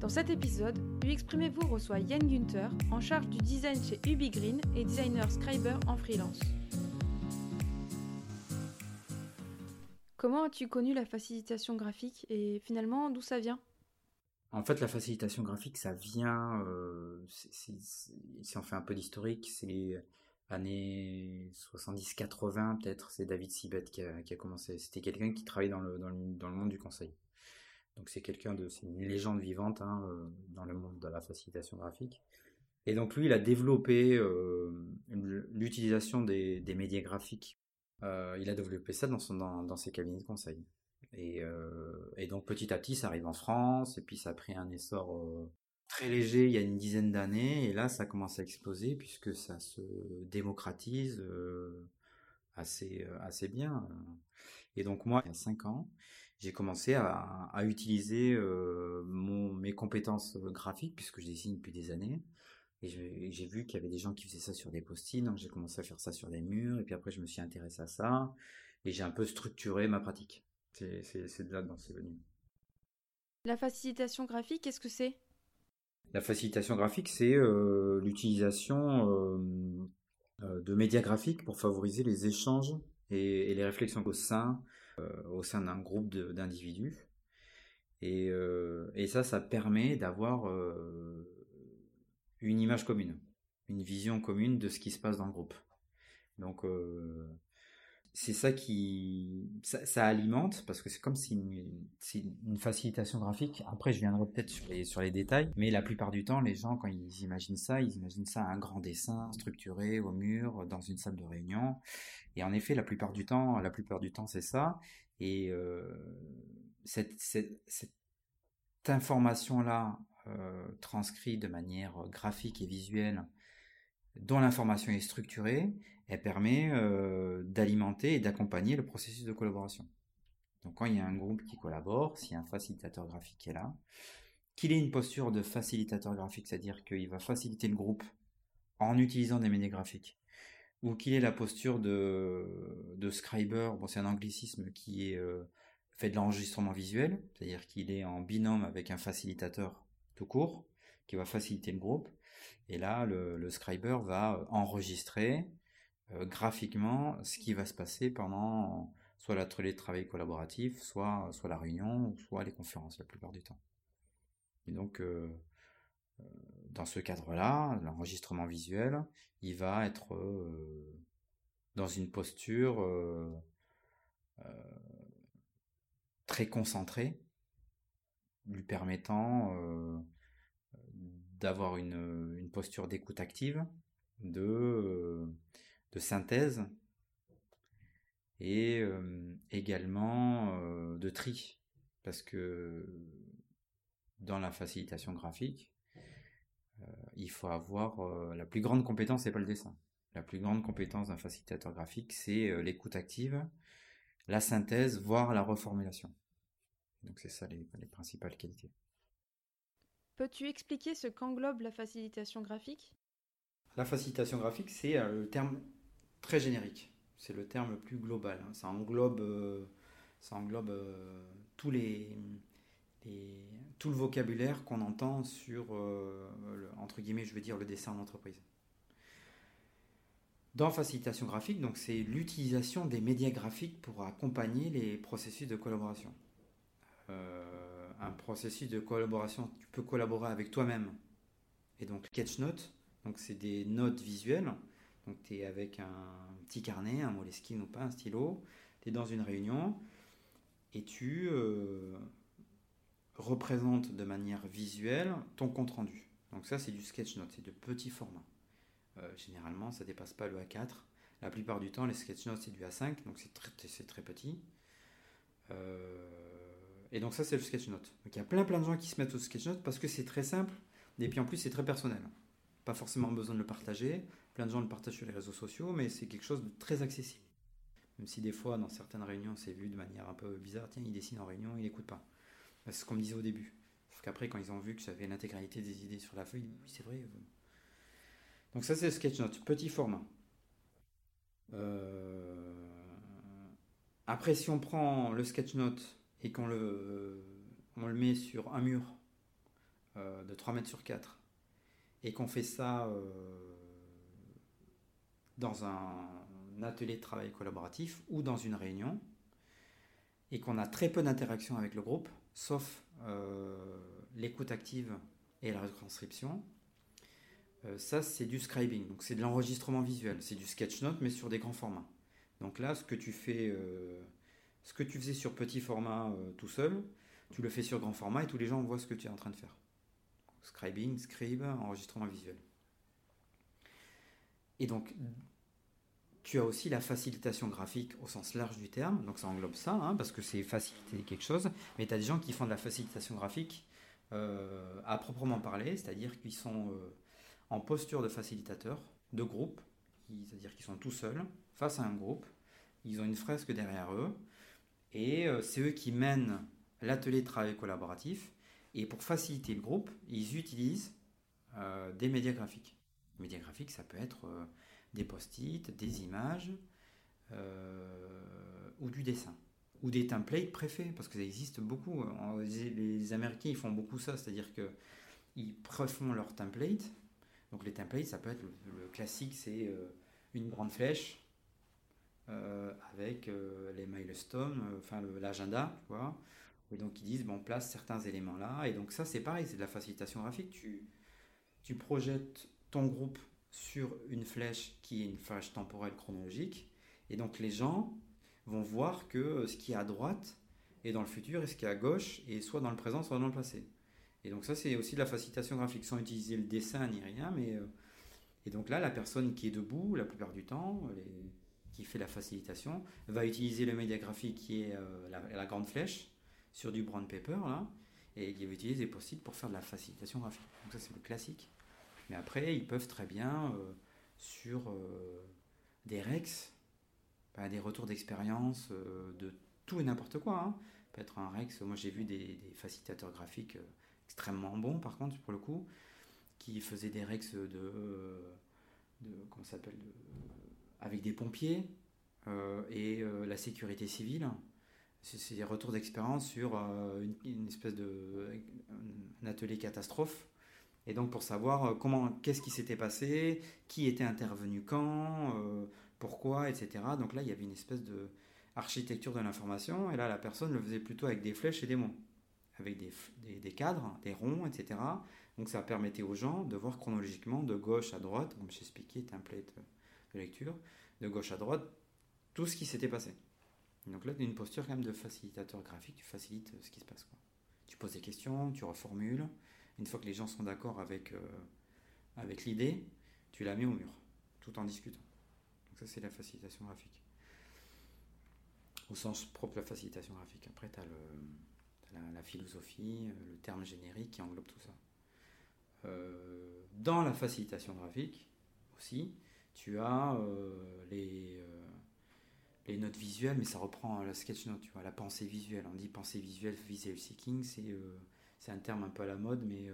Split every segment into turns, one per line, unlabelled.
Dans cet épisode, Exprimez-vous reçoit Yann Günther, en charge du design chez Ubigreen et designer Scriber en freelance. Comment as-tu connu la facilitation graphique et finalement d'où ça vient?
En fait, la facilitation graphique, ça vient, euh, si on fait un peu d'historique, c'est les années 70-80 peut-être, c'est David Sibet qui a, commencé. C'était quelqu'un qui travaillait dans le, dans le monde du conseil. Donc c'est quelqu'un de, c'est une légende vivante hein, euh, dans le monde de la facilitation graphique. Et donc lui, il a développé euh, l'utilisation des, médias graphiques. Euh, il a développé ça dans, son, dans, ses cabinets de conseil. Et, et, donc petit à petit, ça arrive en France, et puis ça a pris un essor très léger il y a une dizaine d'années, et là, ça commence à exploser puisque ça se démocratise assez, assez bien. Et donc moi, il y a cinq ans, j'ai commencé à, utiliser euh, mon, mes compétences graphiques, puisque je dessine depuis des années. Et j'ai vu qu'il y avait des gens qui faisaient ça sur des post-it, donc j'ai commencé à faire ça sur des murs, et puis après je me suis intéressé à ça, et j'ai un peu structuré ma pratique. C'est de là dont c'est venu.
La facilitation graphique, qu'est-ce que c'est?
La facilitation graphique, c'est euh, l'utilisation euh, de médias graphiques pour favoriser les échanges et, et les réflexions au sein au sein d'un groupe d'individus. Et, euh, et, ça, ça permet d'avoir euh, une image commune, une vision commune de ce qui se passe dans le groupe. Donc c'est ça qui ça, alimente parce que c'est comme si une, une, facilitation graphique. Après, je viendrai peut-être sur les sur les détails, mais la plupart du temps, les gens quand ils imaginent ça, ils imaginent ça un grand dessin structuré au mur dans une salle de réunion. Et en effet, la plupart du temps, la plupart du temps, c'est ça. Et euh, cette, cette, cette information là euh, transcrite de manière graphique et visuelle dont l'information est structurée, elle permet euh, d'alimenter et d'accompagner le processus de collaboration. Donc quand il y a un groupe qui collabore, s'il y a un facilitateur graphique qui est là, qu'il ait une posture de facilitateur graphique, c'est-à-dire qu'il va faciliter le groupe en utilisant des médias graphiques, ou qu'il ait la posture de, de scriber, bon c'est un anglicisme qui est euh, fait de l'enregistrement visuel, c'est-à-dire qu'il est en binôme avec un facilitateur tout court, qui va faciliter le groupe, et là le, le scriber va enregistrer euh, graphiquement ce qui va se passer pendant soit l'atelier de travail collaboratif, soit, soit la réunion, soit les conférences la plupart du temps. Et donc, euh, euh, dans ce cadre-là, l'enregistrement visuel, il va être dans une posture très concentrée, lui permettant d'avoir une, une, posture d'écoute active, de de synthèse et euh, également euh, de tri. Parce que dans la facilitation graphique, euh, il faut avoir la plus grande compétence, c'est pas le dessin. La plus grande compétence d'un facilitateur graphique, c'est l'écoute active, la synthèse, voire la reformulation. Donc c'est ça les, les principales qualités.
Peux-tu expliquer ce qu'englobe la facilitation graphique?
La facilitation graphique, c'est le terme très générique. C'est le terme le plus global. Hein. Ça englobe, euh, ça englobe euh, tout le vocabulaire qu'on entend sur, euh, entre guillemets, je veux dire, le dessin en entreprise. Dans facilitation graphique, donc c'est l'utilisation des médias graphiques pour accompagner les processus de collaboration. un processus de collaboration, tu peux collaborer avec toi-même. Et donc Sketchnote, donc c'est des notes visuelles donc tu es avec un petit carnet, un moleskine ou pas, un stylo, tu es dans une réunion et tu euh, représentes de manière visuelle ton compte rendu. Donc ça c'est du sketch note, c'est de petits formats. Euh, généralement ça dépasse pas le A4. La plupart du temps les sketch notes c'est du A5, donc c'est très, très petit. Euh, et donc ça c'est le sketch note. Donc il y a plein plein de gens qui se mettent au sketch note parce que c'est très simple et puis en plus c'est très personnel. Pas forcément besoin de le partager. Plein de gens le partagent sur les réseaux sociaux, mais c'est quelque chose de très accessible. Même si des fois, dans certaines réunions, c'est vu de manière un peu bizarre. Tiens, il dessine en réunion, il n'écoute pas. C'est ce qu'on me disait au début. Sauf qu'après, quand ils ont vu que j'avais l'intégralité des idées sur la feuille, oui, c'est vrai. Donc ça, c'est sketchnote, petit format. Euh, après, si on prend le sketchnote et qu'on le, on le met sur un mur de 3 mètres sur 4 et qu'on fait ça dans un atelier de travail collaboratif ou dans une réunion et qu'on a très peu d'interaction avec le groupe, sauf l'écoute active et la retranscription, euh, ça c'est du scribing, donc c'est de l'enregistrement visuel, c'est du sketchnote mais sur des grands formats. Donc là, ce que tu fais, euh, ce que tu faisais sur petit format euh, tout seul, tu le fais sur grand format et tous les gens voient ce que tu es en train de faire. Scribing, scribe, enregistrement visuel. Et donc, tu as aussi la facilitation graphique au sens large du terme, donc ça englobe ça, hein, parce que c'est faciliter quelque chose, mais tu as des gens qui font de la facilitation graphique à proprement parler, c'est-à-dire qu'ils sont en posture de facilitateur, de groupe, c'est-à-dire qu'ils sont tout seuls, face à un groupe, ils ont une fresque derrière eux, et euh, c'est eux qui mènent l'atelier de travail collaboratif, et pour faciliter le groupe, ils utilisent euh, des médias graphiques. Médias graphiques, ça peut être euh, des post-it, des images, ou du dessin, ou des templates préfaits, parce que ça existe beaucoup. Les Américains, ils font beaucoup ça, c'est-à-dire qu'ils préfont leur template, donc les templates, ça peut être le, classique, c'est euh, une grande flèche euh, avec euh, les milestones, enfin l'agenda. Et donc ils disent, bon, on place certains éléments là. Et donc ça, c'est pareil, c'est de la facilitation graphique. Tu, tu projettes ton groupe sur une flèche qui est une flèche temporelle chronologique. Et donc les gens vont voir que ce qui est à droite est dans le futur et ce qui est à gauche est soit dans le présent, soit dans le passé. Et donc ça, c'est aussi de la facilitation graphique, sans utiliser le dessin ni rien. Mais, euh, et donc là, la personne qui est debout, la plupart du temps, qui fait la facilitation, va utiliser le média graphique qui est euh, la, grande flèche sur du brown paper, là, et qui va utiliser les post pour faire de la facilitation graphique. Donc ça, c'est le classique. Mais après, ils peuvent très bien, euh, sur des rex, bah, des retours d'expérience de tout et n'importe quoi. Hein. Peut être un rex, moi j'ai vu des, facilitateurs graphiques extrêmement bon par contre pour le coup, qui faisait des rex de, comment s'appelle, avec des pompiers euh, et euh, la sécurité civile. C'est des retours d'expérience sur euh, une, espèce de un atelier catastrophe. Et donc pour savoir comment, qu'est-ce qui s'était passé, qui était intervenu quand, pourquoi, etc. Donc là il y avait une espèce de architecture de l'information. Et là la personne le faisait plutôt avec des flèches et des mots avec des, cadres, des ronds, etc. Donc ça permettait aux gens de voir chronologiquement de gauche à droite, comme j'ai expliqué, template de lecture, de gauche à droite, tout ce qui s'était passé. Donc là, tu une posture quand même de facilitateur graphique, tu facilites ce qui se passe. Tu poses des questions, tu reformules. Une fois que les gens sont d'accord avec, euh, avec l'idée, tu la mets au mur, tout en discutant. Donc ça, c'est la facilitation graphique. Au sens propre de la facilitation graphique. Après, tu as la, philosophie, euh, le terme générique qui englobe tout ça. Euh, dans la facilitation graphique aussi, tu as les, les notes visuelles, mais ça reprend la sketch note, tu vois, la pensée visuelle. On dit pensée visuelle, visual seeking, c'est c'est un terme un peu à la mode, mais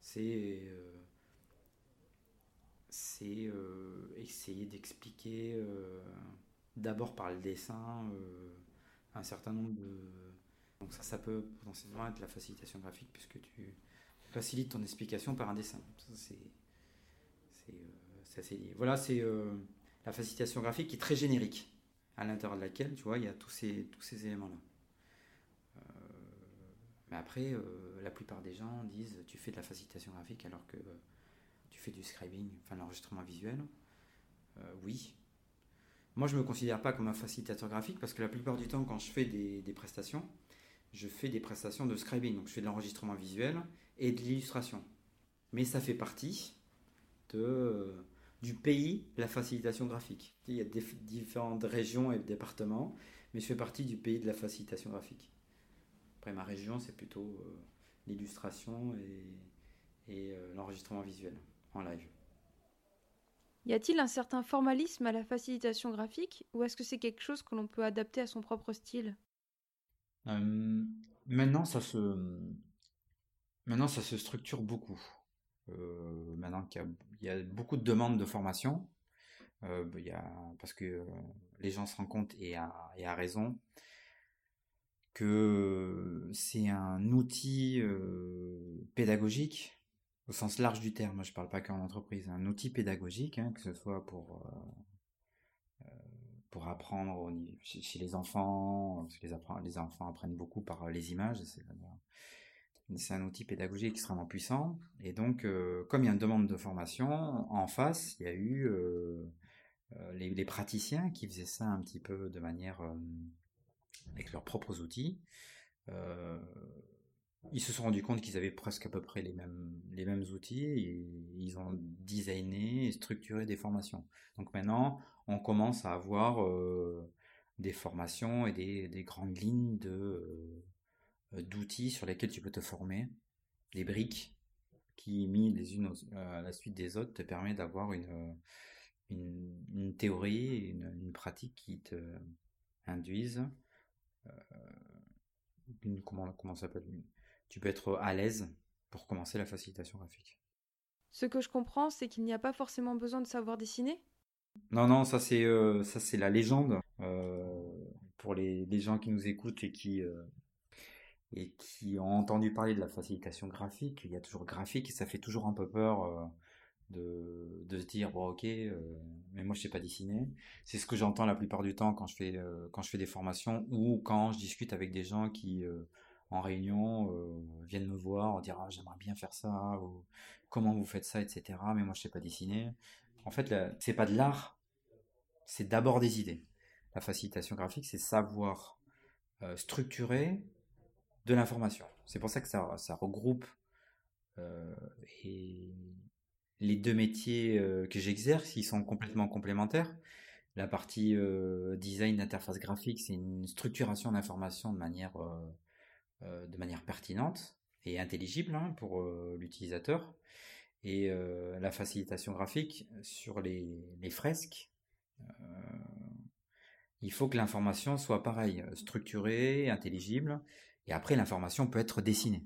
c'est c'est essayer d'expliquer d'abord par le dessin un certain nombre de, donc ça, ça peut potentiellement être la facilitation graphique puisque tu facilites ton explication par un dessin. C'est assez lié. Voilà, c'est euh, la facilitation graphique qui est très générique, à l'intérieur de laquelle, tu vois, il y a tous ces, tous ces éléments-là. Euh, mais après, euh, la plupart des gens disent tu fais de la facilitation graphique alors que tu fais du scribing, enfin l'enregistrement visuel. oui. Moi, je ne me considère pas comme un facilitateur graphique parce que la plupart du temps, quand je fais des, prestations, je fais des prestations de scribing, donc je fais de l'enregistrement visuel et de l'illustration. Mais ça fait partie de, euh, du pays la facilitation graphique. Il y a différentes régions et départements, mais je fais partie du pays de la facilitation graphique. Après, ma région, c'est plutôt euh, l'illustration et, et euh, l'enregistrement visuel en live.
Y a-t-il un certain formalisme à la facilitation graphique ou est-ce que c'est quelque chose que l'on peut adapter à son propre style?
Euh, maintenant, ça se, maintenant, ça se structure beaucoup. Euh, maintenant qu'il y, a beaucoup de demandes de formation, euh, il y a, parce que les gens se rendent compte et à, et à raison que c'est un outil pédagogique au sens large du terme. Je ne parle pas qu'en entreprise, un outil pédagogique, hein, que ce soit pour pour apprendre chez, les enfants, parce que les, enfants apprennent beaucoup par les images, c'est un outil pédagogique extrêmement puissant. Et donc, comme il y a une demande de formation, en face, il y a eu les, les, praticiens qui faisaient ça un petit peu de manière avec leurs propres outils, euh, ils se sont rendus compte qu'ils avaient presque à peu près les mêmes, les mêmes outils et ils ont designé et structuré des formations. Donc maintenant, on commence à avoir euh, des formations et des, des grandes lignes de, euh, d'outils sur lesquels tu peux te former, des briques qui, mis les unes à la suite des autres, te permet d'avoir une, une, théorie, une, une, pratique qui te induisent euh, comment, comment ça s'appelle Tu peux être à l'aise pour commencer la facilitation graphique.
Ce que je comprends, c'est qu'il n'y a pas forcément besoin de savoir dessiner?
Non, non, ça c'est euh, ça c'est la légende. Euh, pour les, les, gens qui nous écoutent et qui, et qui ont entendu parler de la facilitation graphique, il y a toujours graphique et ça fait toujours un peu peur de, de se dire bon ok euh, mais moi je sais pas dessiner. C'est ce que j'entends la plupart du temps quand je fais euh, quand je fais des formations ou quand je discute avec des gens qui euh, en réunion viennent me voir en dire ah, j'aimerais bien faire ça ou comment vous faites ça etc mais moi je sais pas dessiner. En fait c'est pas de l'art. C'est d'abord des idées. La facilitation graphique c'est savoir structurer de l'information. C'est pour ça que ça, ça regroupe et les deux métiers euh, que j'exerce, ils sont complètement complémentaires. La partie euh, design d'interface graphique, c'est une structuration d'informations de manière euh, de manière pertinente et intelligible hein, pour l'utilisateur. Et la facilitation graphique sur les fresques, il faut que l'information soit pareille, structurée, intelligible. Et après, l'information peut être dessinée.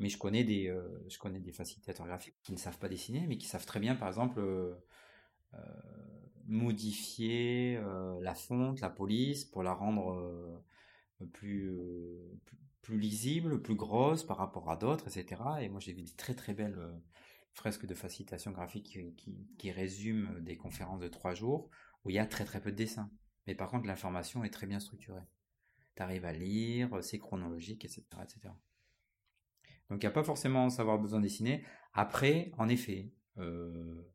Mais je connais des, euh, je connais des facilitateurs graphiques qui ne savent pas dessiner, mais qui savent très bien, par exemple, euh, euh, modifier la fonte, la police, pour la rendre plus, plus, lisible, plus grosse par rapport à d'autres, etc. Et moi, j'ai vu des très très belles fresques de facilitation graphique qui, qui, résument des conférences de trois jours où il y a très très peu de dessins. Mais par contre, l'information est très bien structurée. Tu arrives à lire, c'est chronologique, etc., etc. Donc il n'y a pas forcément savoir besoin de dessiner. Après, en effet, euh,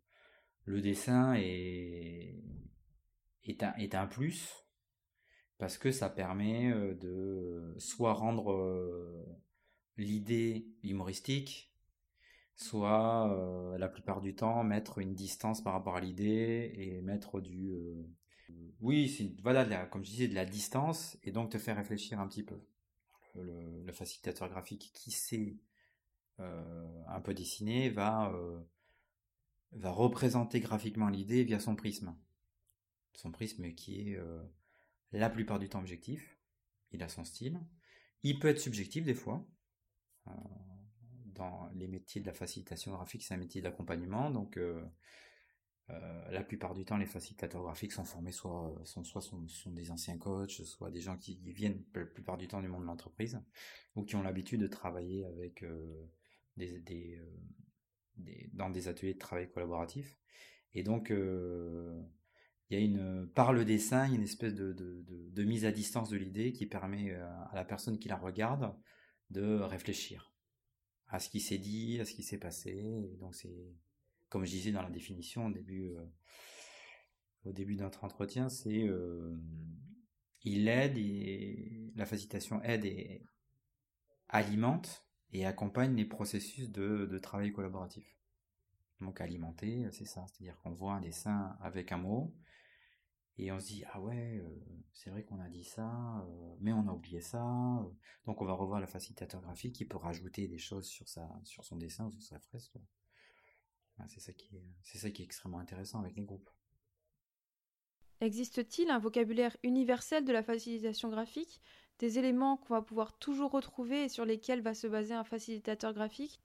le dessin est, un, plus parce que ça permet euh, de soit rendre euh, l'idée humoristique, soit la plupart du temps mettre une distance par rapport à l'idée et mettre du oui voilà comme je disais de la distance et donc te faire réfléchir un petit peu le, facilitateur graphique qui sait euh, un peu dessiner va, euh, va représenter graphiquement l'idée via son prisme. Son prisme qui est euh, la plupart du temps objectif, il a son style. Il peut être subjectif des fois. dans les métiers de la facilitation graphique, c'est un métier d'accompagnement, euh, la plupart du temps, les facilitateurs graphiques sont formés soit sont soit sont, des anciens coachs, soit des gens qui viennent la plupart du temps du monde de l'entreprise ou qui ont l'habitude de travailler avec euh, euh, des, dans des ateliers de travail collaboratif. Et donc, il y a une par le dessin, il y a une espèce de, de, mise à distance de l'idée qui permet à la personne qui la regarde de réfléchir à ce qui s'est dit, à ce qui s'est passé. Donc c'est comme je disais dans la définition au début, euh, au début de notre entretien, c'est euh, il aide et la facilitation aide et alimente et accompagne les processus de, travail collaboratif. Donc alimenter, c'est ça, c'est-à-dire qu'on voit un dessin avec un mot et on se dit ah ouais, euh, c'est vrai qu'on a dit ça, mais on a oublié ça. donc on va revoir le facilitateur graphique qui peut rajouter des choses sur sa sur son dessin ou sur sa fresque. C'est ça, qui est, c'est ça qui est extrêmement intéressant avec les groupes.
Existe-t-il un vocabulaire universel de la facilitation graphique, des éléments qu'on va pouvoir toujours retrouver et sur lesquels va se baser un facilitateur graphique?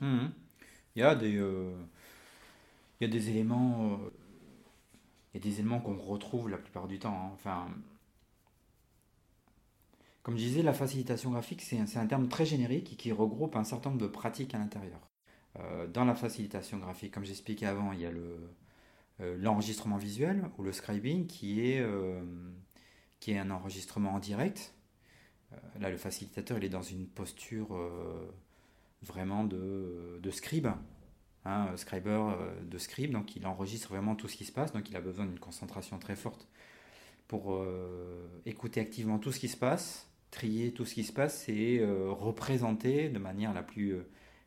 Mmh. Il y a des, euh, il y a des éléments, euh, il y a des éléments qu'on retrouve la plupart du temps. Hein. Enfin, Comme je disais, la facilitation graphique, c'est un, terme très générique qui regroupe un certain nombre de pratiques à l'intérieur. Euh, dans la facilitation graphique, comme j'expliquais avant, il y a euh, l'enregistrement visuel ou le scribing qui est, euh, qui est un enregistrement en direct. là, le facilitateur, il est dans une posture vraiment de, de scribe, hein, scriber de scribe, donc il enregistre vraiment tout ce qui se passe, donc il a besoin d'une concentration très forte pour écouter activement tout ce qui se passe, trier tout ce qui se passe et représenter de manière la plus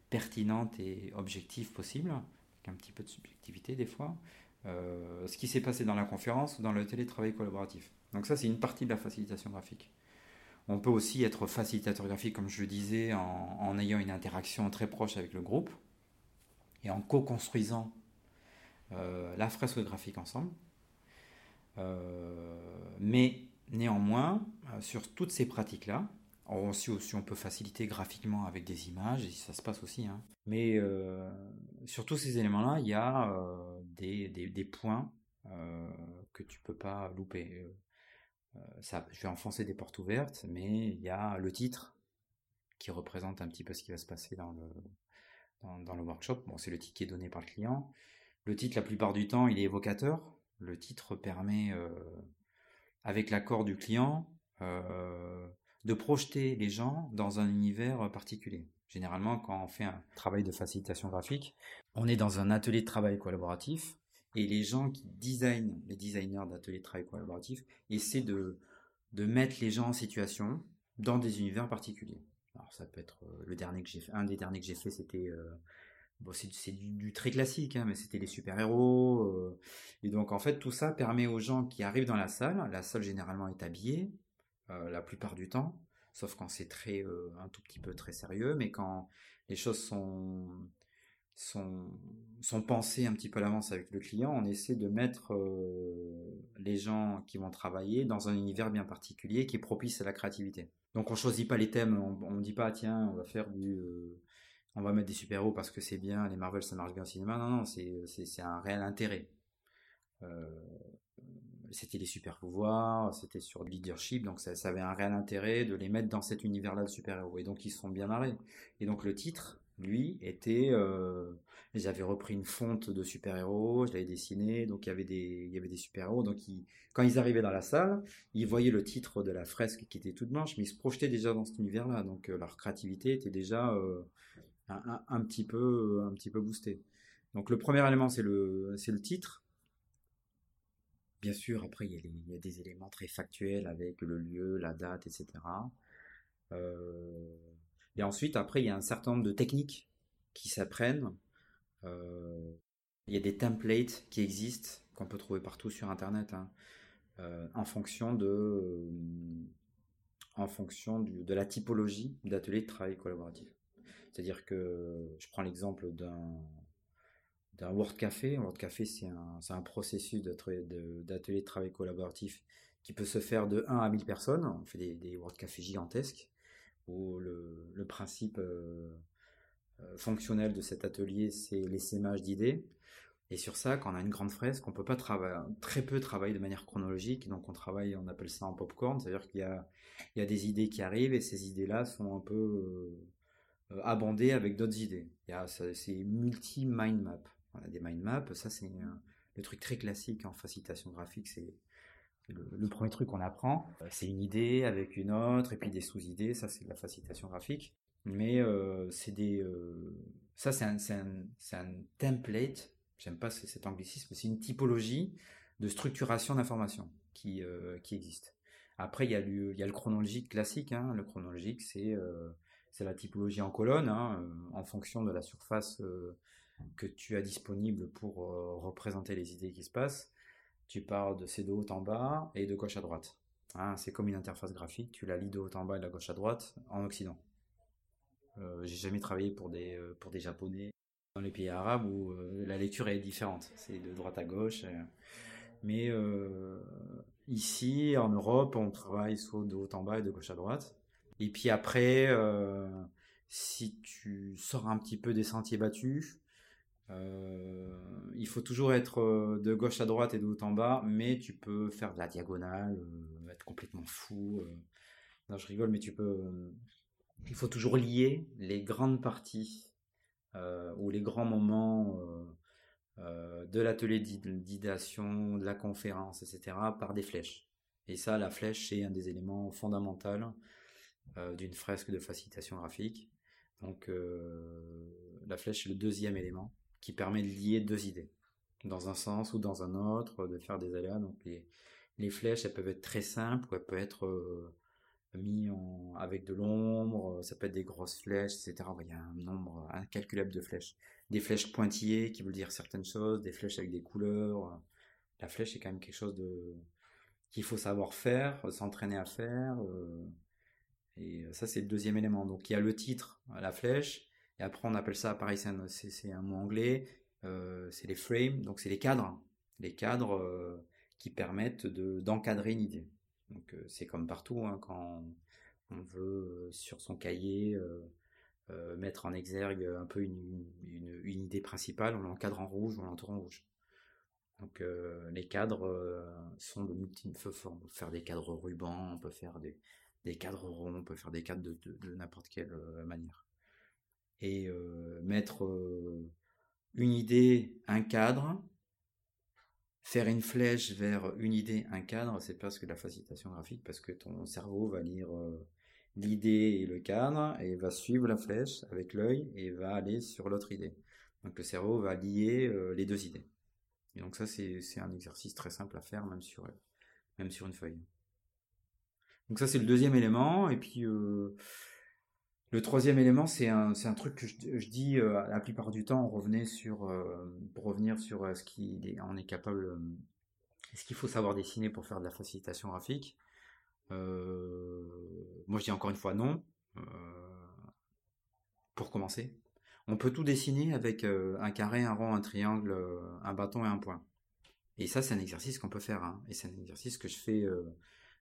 pertinente et objective possible, avec un petit peu de subjectivité des fois, euh, ce qui s'est passé dans la conférence ou dans le télétravail collaboratif. Donc ça, c'est une partie de la facilitation graphique. On peut aussi être facilitateur graphique, comme je le disais, en, ayant une interaction très proche avec le groupe et en co-construisant la fresque graphique ensemble. mais Néanmoins, euh, sur toutes ces pratiques-là, aussi, on peut faciliter graphiquement avec des images, ça se passe aussi. Hein. Mais euh, sur tous ces éléments-là, il y a euh, des, points que tu peux pas louper. ça, je vais enfoncer des portes ouvertes, mais il y a le titre qui représente un petit peu ce qui va se passer dans le, workshop. Bon, c'est le titre qui est donné par le client. Le titre, la plupart du temps, il est évocateur. Le titre permet avec l'accord du client, euh, de projeter les gens dans un univers particulier. Généralement, quand on fait un travail de facilitation graphique, on est dans un atelier de travail collaboratif et les gens qui designent, les designers d'ateliers de travail collaboratif, essaient de, de mettre les gens en situation dans des univers particuliers. Alors ça peut être euh, le dernier que j'ai fait, un des derniers que j'ai fait, c'était euh, Bon, c'est du, très classique, hein, mais c'était les super-héros. Euh. et donc, en fait, tout ça permet aux gens qui arrivent dans la salle, la salle généralement est habillée, euh, la plupart du temps, sauf quand c'est très, euh, un tout petit peu très sérieux, mais quand les choses sont, sont, sont pensées un petit peu à l'avance avec le client, on essaie de mettre les gens qui vont travailler dans un univers bien particulier qui est propice à la créativité. Donc, on choisit pas les thèmes, on, ne dit pas, tiens, on va faire du on va mettre des super-héros parce que c'est bien, les Marvel ça marche bien au cinéma. Non, non, c'est un réel intérêt. Euh, c'était les super pouvoirs, c'était sur le leadership, donc ça, avait un réel intérêt de les mettre dans cet univers-là de super-héros. Et donc ils se sont bien marrés. Et donc le titre, lui, était, euh, j'avais repris une fonte de super-héros, je l'avais dessiné, donc il y avait des, il y avait des super-héros. Donc quand ils arrivaient dans la salle, ils voyaient le titre de la fresque qui était toute blanche, mais ils se projetaient déjà dans cet univers-là. Donc euh, leur créativité était déjà un, petit peu, un petit peu boosté. Donc le premier élément, c'est le, c'est le titre. Bien sûr, après, il y, a des éléments très factuels avec le lieu, la date, etc. Euh, et ensuite, après, il y a un certain nombre de techniques qui s'apprennent. Euh, il y a des templates qui existent, qu'on peut trouver partout sur Internet, hein, euh, en fonction de, en fonction de la typologie d'atelier de travail collaboratif. C'est-à-dire que je prends l'exemple d'un d'un Word Café. Un Word Café, c'est un, un, processus d'atelier de, travail collaboratif qui peut se faire de 1 à 1000 personnes. On fait des, des Word Café gigantesques où le, le principe euh, euh, fonctionnel de cet atelier, c'est l'essaimage d'idées. Et sur ça, quand on a une grande fresque, on peut pas travailler, très peu travailler de manière chronologique. Donc on travaille, on appelle ça en popcorn, c'est-à-dire qu'il y a, il y a des idées qui arrivent et ces idées-là sont un peu euh, euh, abondé avec d'autres idées. C'est multi-mind map. On a des mind maps, ça c'est le truc très classique en facilitation graphique, c'est le, premier truc qu'on apprend. Euh, c'est une idée avec une autre et puis des sous-idées, ça c'est de la facilitation graphique. Mais euh, c'est des, ça c'est un, un, un, template, j'aime pas cet anglicisme, c'est une typologie de structuration d'information qui, qui existe. Après il y, a le, il y a le chronologique classique, hein. le chronologique c'est c'est la typologie en colonne, hein, euh, en fonction de la surface euh, que tu as disponible pour euh, représenter les idées qui se passent. Tu pars de ces de haut en bas et de gauche à droite. Hein, c'est comme une interface graphique, tu la lis de haut en bas et de gauche à droite en Occident. J'ai jamais travaillé pour des, pour des Japonais dans les pays arabes où la lecture est différente, c'est de droite à gauche. mais ici, en Europe, on travaille soit de haut en bas et de gauche à droite. Et puis après, euh, si tu sors un petit peu des sentiers battus, euh, il faut toujours être euh, de gauche à droite et de haut en bas, mais tu peux faire de la diagonale, être complètement fou. Non, je rigole, mais tu peux. il faut toujours lier les grandes parties ou les grands moments de l'atelier d'idéation, de la conférence, etc., par des flèches. Et ça, la flèche, c'est un des éléments fondamentaux d'une fresque de facilitation graphique. Donc, la flèche est le deuxième élément qui permet de lier deux idées dans un sens ou dans un autre, de faire des aléas. Donc les, les flèches, elles peuvent être très simples ou elles peuvent être euh, mis en, avec de l'ombre, ça peut être des grosses flèches, etc. Il y a un nombre incalculable de flèches. Des flèches pointillées qui veulent dire certaines choses, des flèches avec des couleurs. La flèche est quand même quelque chose de qu'il faut savoir faire, s'entraîner à faire. Euh, et ça, c'est le deuxième élément. Donc il y a le titre, la flèche, et après on appelle ça, pareil, c'est un mot anglais, euh, c'est les frames, donc c'est les cadres, les cadres euh, qui permettent d'encadrer une idée. Donc euh, c'est comme partout, hein, quand on veut sur son cahier mettre en exergue un peu une, idée principale, on l'encadre en rouge, on l'entoure en rouge. Donc les cadres sont de multiples formes. On peut faire des cadres rubans, on peut faire des, cadres ronds, on peut faire des cadres de n'importe quelle manière. Et mettre une idée, un cadre, faire une flèche vers une idée, un cadre, c'est parce que la facilitation graphique, parce que ton cerveau va lire l'idée et le cadre, et va suivre la flèche avec l'œil, et va aller sur l'autre idée. Donc le cerveau va lier les deux idées. Et donc ça, c'est un exercice très simple à faire, même sur, même sur une feuille. Donc ça, c'est le deuxième élément, et puis... Le troisième élément, c'est un, truc que je, dis euh, la plupart du temps, on revenait sur, euh, pour revenir sur euh, ce qu'on est capable, ce qu'il faut savoir dessiner pour faire de la facilitation graphique. moi, je dis encore une fois non. pour commencer, on peut tout dessiner avec un carré, un rond, un triangle, un bâton et un point. Et ça, c'est un exercice qu'on peut faire. Hein. et c'est un exercice que je fais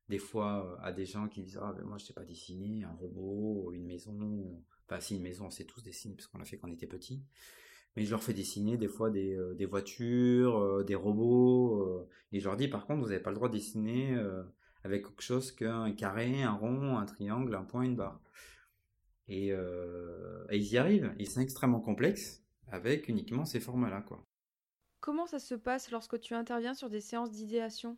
des fois euh, à des gens qui disent ah ben moi je sais pas dessiner un robot une maison enfin si une maison on sait tous dessiner parce qu'on l'a fait quand on était petit. Mais je leur fais dessiner des fois des, euh, des voitures euh, des robots et je leur dis par contre vous n'avez pas le droit de dessiner avec quelque chose qu'un carré un rond un triangle un point une barre. Et, et ils y arrivent. Et c'est extrêmement complexe avec uniquement ces formats là quoi.
Comment ça se passe lorsque tu interviens sur des séances d'idéation?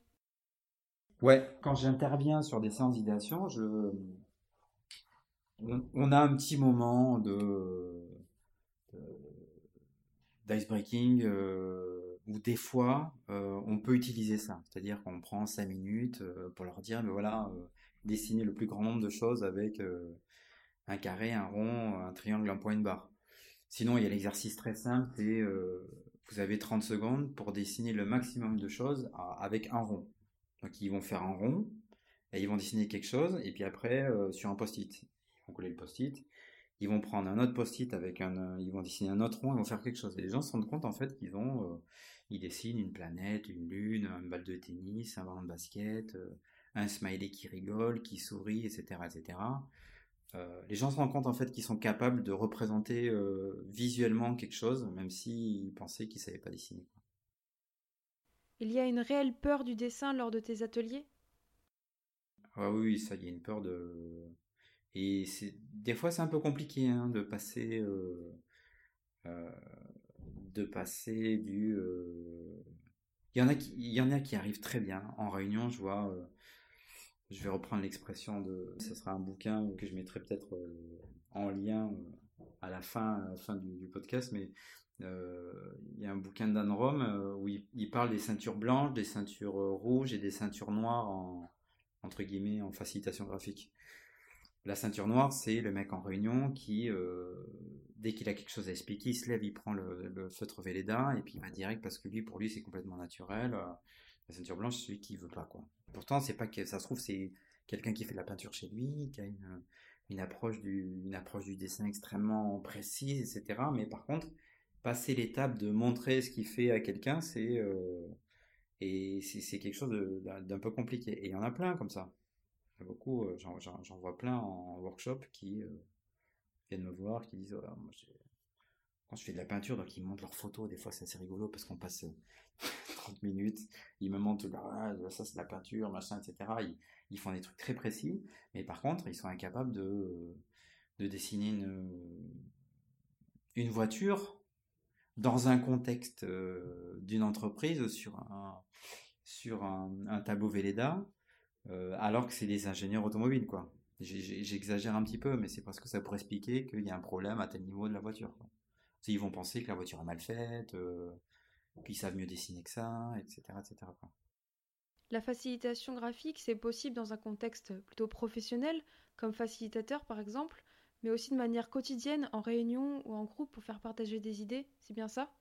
Ouais, quand j'interviens sur des séances d'idéation, je... On, a un petit moment de, d'icebreaking euh, où des fois euh, on peut utiliser ça. C'est-à-dire qu'on prend cinq minutes euh, pour leur dire, mais voilà, dessiner le plus grand nombre de choses avec un carré, un rond, un triangle, un point, une barre. Sinon, il y a l'exercice très simple, c'est vous avez 30 secondes pour dessiner le maximum de choses avec un rond. Donc ils vont faire un rond, et ils vont dessiner quelque chose, et puis après, euh, sur un post-it, ils vont coller le post-it, ils vont prendre un autre post-it avec un, euh, ils vont dessiner un autre rond, ils vont faire quelque chose. Et les gens se rendent compte en fait qu'ils ont, euh, ils dessinent une planète, une lune, un balle de tennis, un ballon de basket, un smiley qui rigole, qui sourit, etc., etc. les gens se rendent compte en fait qu'ils sont capables de représenter visuellement quelque chose, même s'ils pensaient qu'ils savaient pas dessiner.
Il y a une réelle peur du dessin lors de tes ateliers?
Ah oui, ça, il y a une peur de. Et des fois c'est un peu compliqué hein, de passer euh, euh, de passer du. Euh, il y en a qui il y en a qui arrivent très bien en réunion. Je vois. je vais reprendre l'expression de. Ce sera un bouquin que je mettrai peut-être en lien à la fin, à la fin du podcast, mais il y a un bouquin d'Anne Rome euh, où il, parle des ceintures blanches, des ceintures euh, rouges et des ceintures noires en, entre guillemets en facilitation graphique. La ceinture noire, c'est le mec en réunion qui, dès qu'il a quelque chose à expliquer, il se lève, il prend le, feutre Velleda et puis il va direct parce que lui, pour lui, c'est complètement naturel. La ceinture blanche, c'est celui qui veut pas quoi. Pourtant, c'est pas que ça se trouve, c'est quelqu'un qui fait de la peinture chez lui, qui a une approche du dessin extrêmement précise, etc. Mais par contre, passer l'étape de montrer ce qu'il fait à quelqu'un, c'est euh, et c'est quelque chose d'un peu compliqué. Et il y en a plein comme ça. beaucoup, euh, j'en vois plein en workshop qui euh, viennent me voir, qui disent moi quand je fais de la peinture, donc ils montrent leurs photos, des fois c'est assez rigolo parce qu'on passe 30 minutes, ils me montrent, ah, ça c'est de la peinture, machin, etc. Ils, font des trucs très précis, mais par contre, ils sont incapables de, de dessiner une, une voiture dans un contexte euh, d'une entreprise sur un, sur un, tableau Velleda, euh, alors que c'est des ingénieurs automobiles, quoi. J'exagère un petit peu, mais c'est parce que ça pourrait expliquer qu'il y a un problème à tel niveau de la voiture. Ils vont penser que la voiture est mal faite, euh, qu'ils savent mieux dessiner que ça, etc. etc.
La facilitation graphique, c'est possible dans un contexte plutôt professionnel, comme facilitateur par exemple, mais aussi de manière quotidienne, en réunion ou en groupe pour faire partager des idées, c'est bien ça?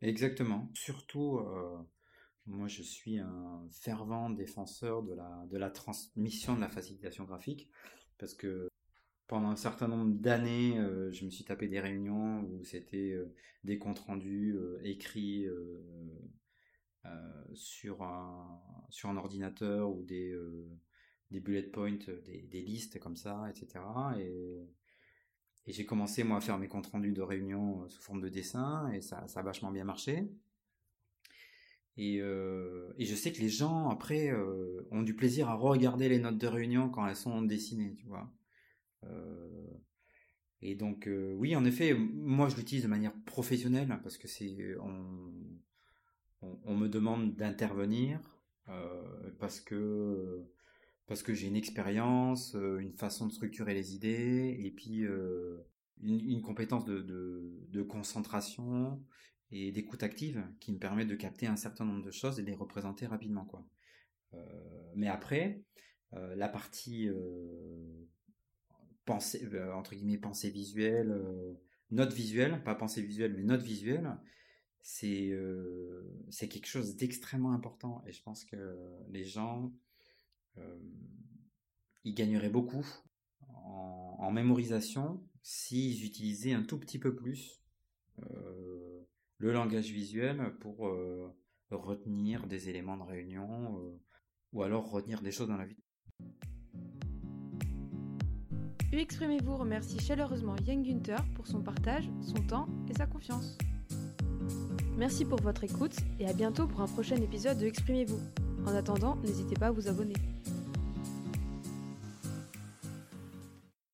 Exactement. Surtout, euh, moi je suis un fervent défenseur de la, transmission de la facilitation graphique, parce que pendant un certain nombre d'années, euh, je me suis tapé des réunions où c'était euh, des comptes rendus écrits sur un ordinateur ou des des bullet points, euh, des, listes comme ça, etc. Et, j'ai commencé moi à faire mes comptes rendus de réunion euh, sous forme de dessin et ça, a vachement bien marché. Et, euh, je sais que les gens après ont du plaisir à regarder les notes de réunion quand elles sont dessinées, tu vois. et donc oui, en effet, moi je l'utilise de manière professionnelle parce que c'est on, me demande d'intervenir parce que parce que j'ai une expérience, euh, une façon de structurer les idées, et puis euh, une, compétence de, concentration et d'écoute active qui me permet de capter un certain nombre de choses et de les représenter rapidement. Euh, mais après, la partie pensée, entre guillemets, pensée visuelle, note visuelle, pas pensée visuelle, mais note visuelle, c'est quelque chose d'extrêmement important. Et je pense que les gens ils gagneraient beaucoup en, mémorisation s'ils utilisaient un tout petit peu plus euh, le langage visuel pour euh, retenir des éléments de réunion ou alors retenir des choses dans la vie.
Exprimez-vous remercie chaleureusement Yann Günther pour son partage, son temps et sa confiance. Merci pour votre écoute et à bientôt pour un prochain épisode de Exprimez-vous. En attendant, n'hésitez pas à vous abonner.